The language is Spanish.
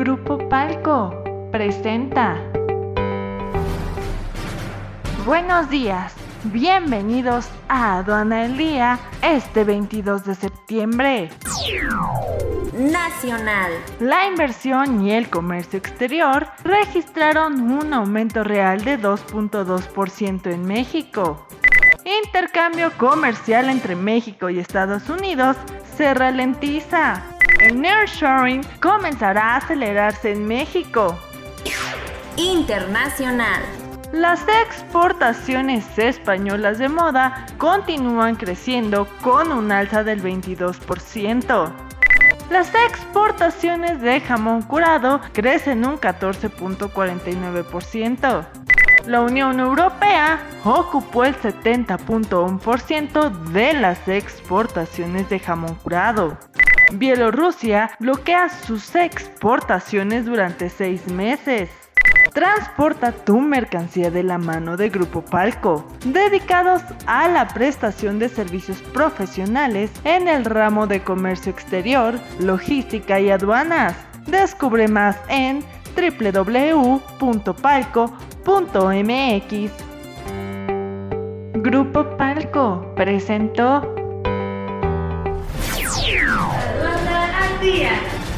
Grupo Palco presenta. Buenos días, bienvenidos a Aduana el Día este 22 de septiembre. Nacional. La inversión y el comercio exterior registraron un aumento real de 2.2% en México. Intercambio comercial entre México y Estados Unidos se ralentiza. El nearshoring comenzará a acelerarse en México. Internacional. Las exportaciones españolas de moda continúan creciendo con un alza del 22%. Las exportaciones de jamón curado crecen un 14.49%. La Unión Europea ocupó el 70.1% de las exportaciones de jamón curado. Bielorrusia bloquea sus exportaciones durante seis meses. Transporta tu mercancía de la mano de Grupo Palco, dedicados a la prestación de servicios profesionales en el ramo de comercio exterior, logística y aduanas. Descubre más en www.palco.mx. Grupo Palco presentó